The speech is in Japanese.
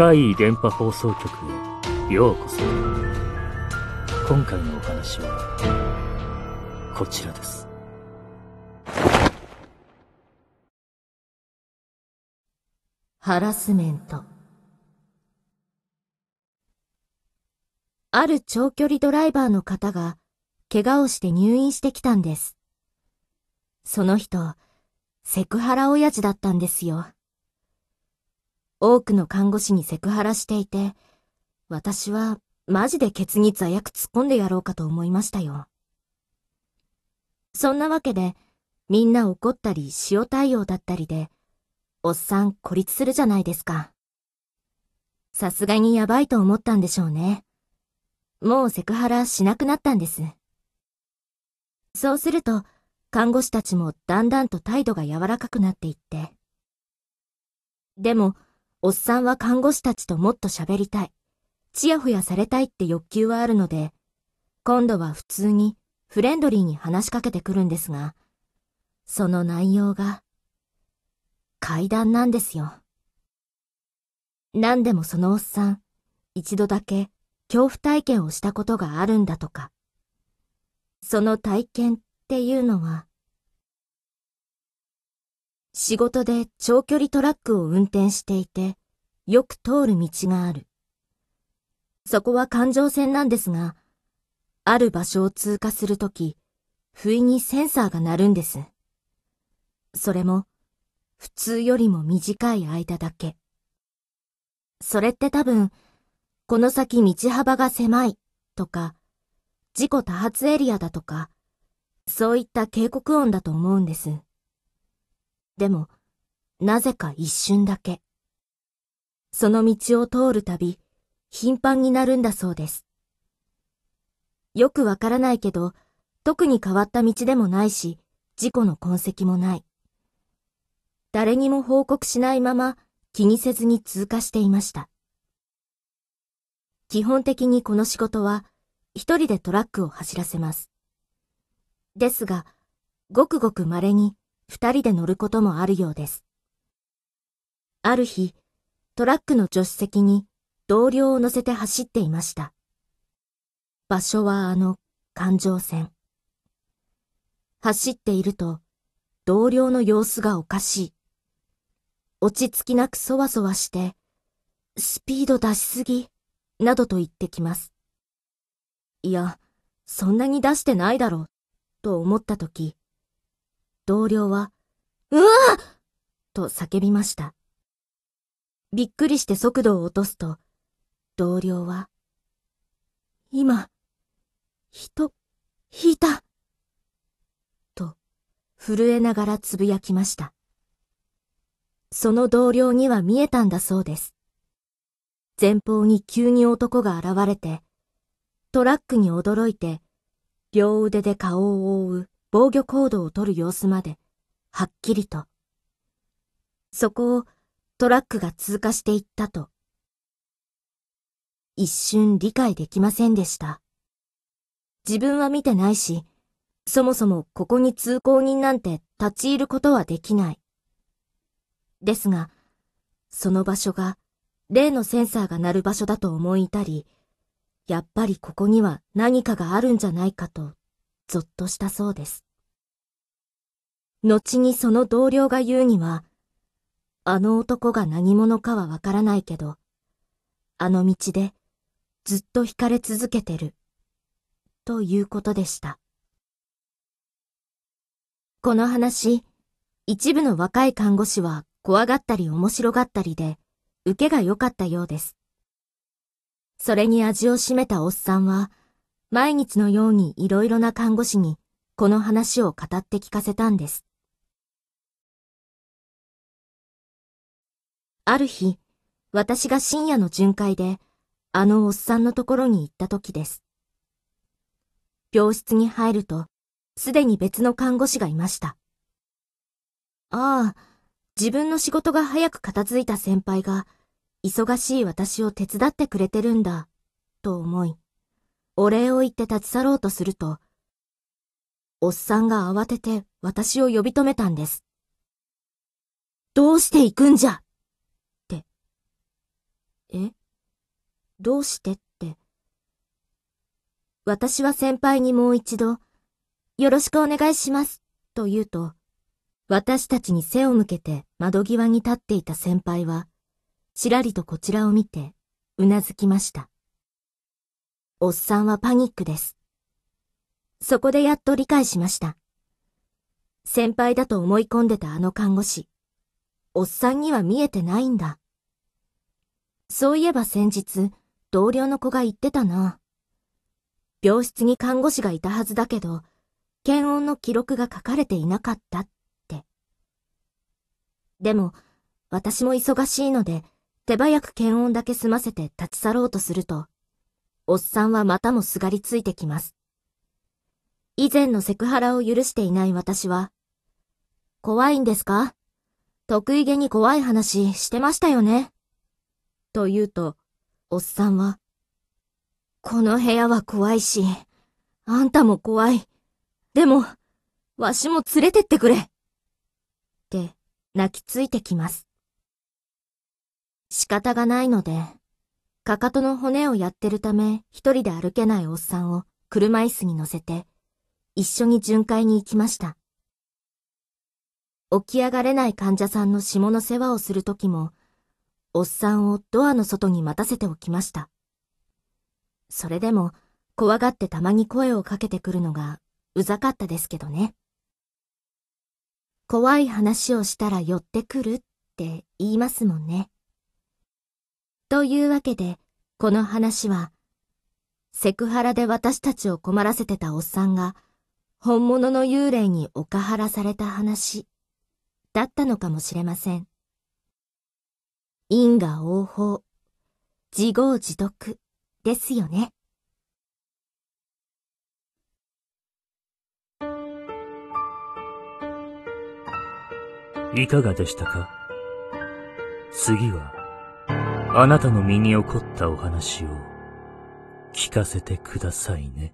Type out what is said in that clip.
怪異電波放送局へようこそ。今回のお話はこちらです。ハラスメント。ある長距離ドライバーの方が怪我をして入院してきたんです。その人セクハラ親父だったんですよ。多くの看護師にセクハラしていて、私はマジでケツに座薬突っ込んでやろうかと思いましたよ。そんなわけで、みんな怒ったり塩対応だったりで、おっさん孤立するじゃないですか。さすがにやばいと思ったんでしょうね。もうセクハラしなくなったんです。そうすると、看護師たちもだんだんと態度が柔らかくなっていって。でも、おっさんは看護師たちともっと喋りたい。ちやほやされたいって欲求はあるので、今度は普通にフレンドリーに話しかけてくるんですが、その内容が、階段なんですよ。何でもそのおっさん、一度だけ恐怖体験をしたことがあるんだとか。その体験っていうのは、仕事で長距離トラックを運転していて、よく通る道がある。そこは環状線なんですが、ある場所を通過するとき、不意にセンサーが鳴るんです。それも、普通よりも短い間だけ。それって多分、この先道幅が狭いとか、事故多発エリアだとか、そういった警告音だと思うんです。でも、なぜか一瞬だけ。その道を通るたび、頻繁になるんだそうです。よくわからないけど、特に変わった道でもないし、事故の痕跡もない。誰にも報告しないまま気にせずに通過していました。基本的にこの仕事は一人でトラックを走らせます。ですが、ごくごく稀に二人で乗ることもあるようです。ある日、トラックの助手席に同僚を乗せて走っていました。場所はあの環状線。走っていると、同僚の様子がおかしい。落ち着きなくそわそわして、スピード出しすぎ、などと言ってきます。いや、そんなに出してないだろう、と思ったとき、同僚は、うわと叫びました。びっくりして速度を落とすと、同僚は、今、人、引いたと、震えながらつぶやきました。その同僚には見えたんだそうです。前方に急に男が現れて、トラックに驚いて、両腕で顔を覆う防御行動をとる様子まで、はっきりと。そこをトラックが通過していったと。一瞬理解できませんでした。自分は見てないし、そもそもここに通行人なんて立ち入ることはできない。ですが、その場所が例のセンサーが鳴る場所だと思いたり、やっぱりここには何かがあるんじゃないかとぞっとしたそうです。後にその同僚が言うには、あの男が何者かはわからないけど、あの道でずっと惹かれ続けてる、ということでした。この話、一部の若い看護師は怖がったり面白がったりで、受けが良かったようです。それに味を占めたおっさんは、毎日のようにいろいろな看護師にこの話を語って聞かせたんです。ある日、私が深夜の巡回で、あのおっさんのところに行った時です。病室に入ると、すでに別の看護師がいました。ああ、自分の仕事が早く片付いた先輩が、忙しい私を手伝ってくれてるんだ、と思い、お礼を言って立ち去ろうとすると、おっさんが慌てて私を呼び止めたんです。どうして行くんじゃ？って。え？どうしてって。私は先輩にもう一度、よろしくお願いします、と言うと、私たちに背を向けて窓際に立っていた先輩は、ちらりとこちらを見て、うなずきました。おっさんはパニックです。そこでやっと理解しました。先輩だと思い込んでたあの看護師、おっさんには見えてないんだ。そういえば先日、同僚の子が言ってたな。病室に看護師がいたはずだけど、検温の記録が書かれていなかったってでも、私も忙しいので、手早く検温だけ済ませて立ち去ろうとすると、おっさんはまたもすがりついてきます。以前のセクハラを許していない私は、怖いんですか得意げに怖い話してましたよね？と言うと、おっさんは、この部屋は怖いし、あんたも怖い。でも、わしも連れてってくれ。って、泣きついてきます。仕方がないので、かかとの骨をやってるため一人で歩けないおっさんを車椅子に乗せて、一緒に巡回に行きました。起き上がれない患者さんの下の世話をするときも、おっさんをドアの外に待たせておきました。それでも、怖がってたまに声をかけてくるのがうざかったですけどね。怖い話をしたら寄ってくるって言いますもんね。というわけで、この話は、セクハラで私たちを困らせてたおっさんが、本物の幽霊におかはらされた話、だったのかもしれません。因果応報、自業自得ですよね。いかがでしたか？次は、あなたの身に起こったお話を聞かせてくださいね。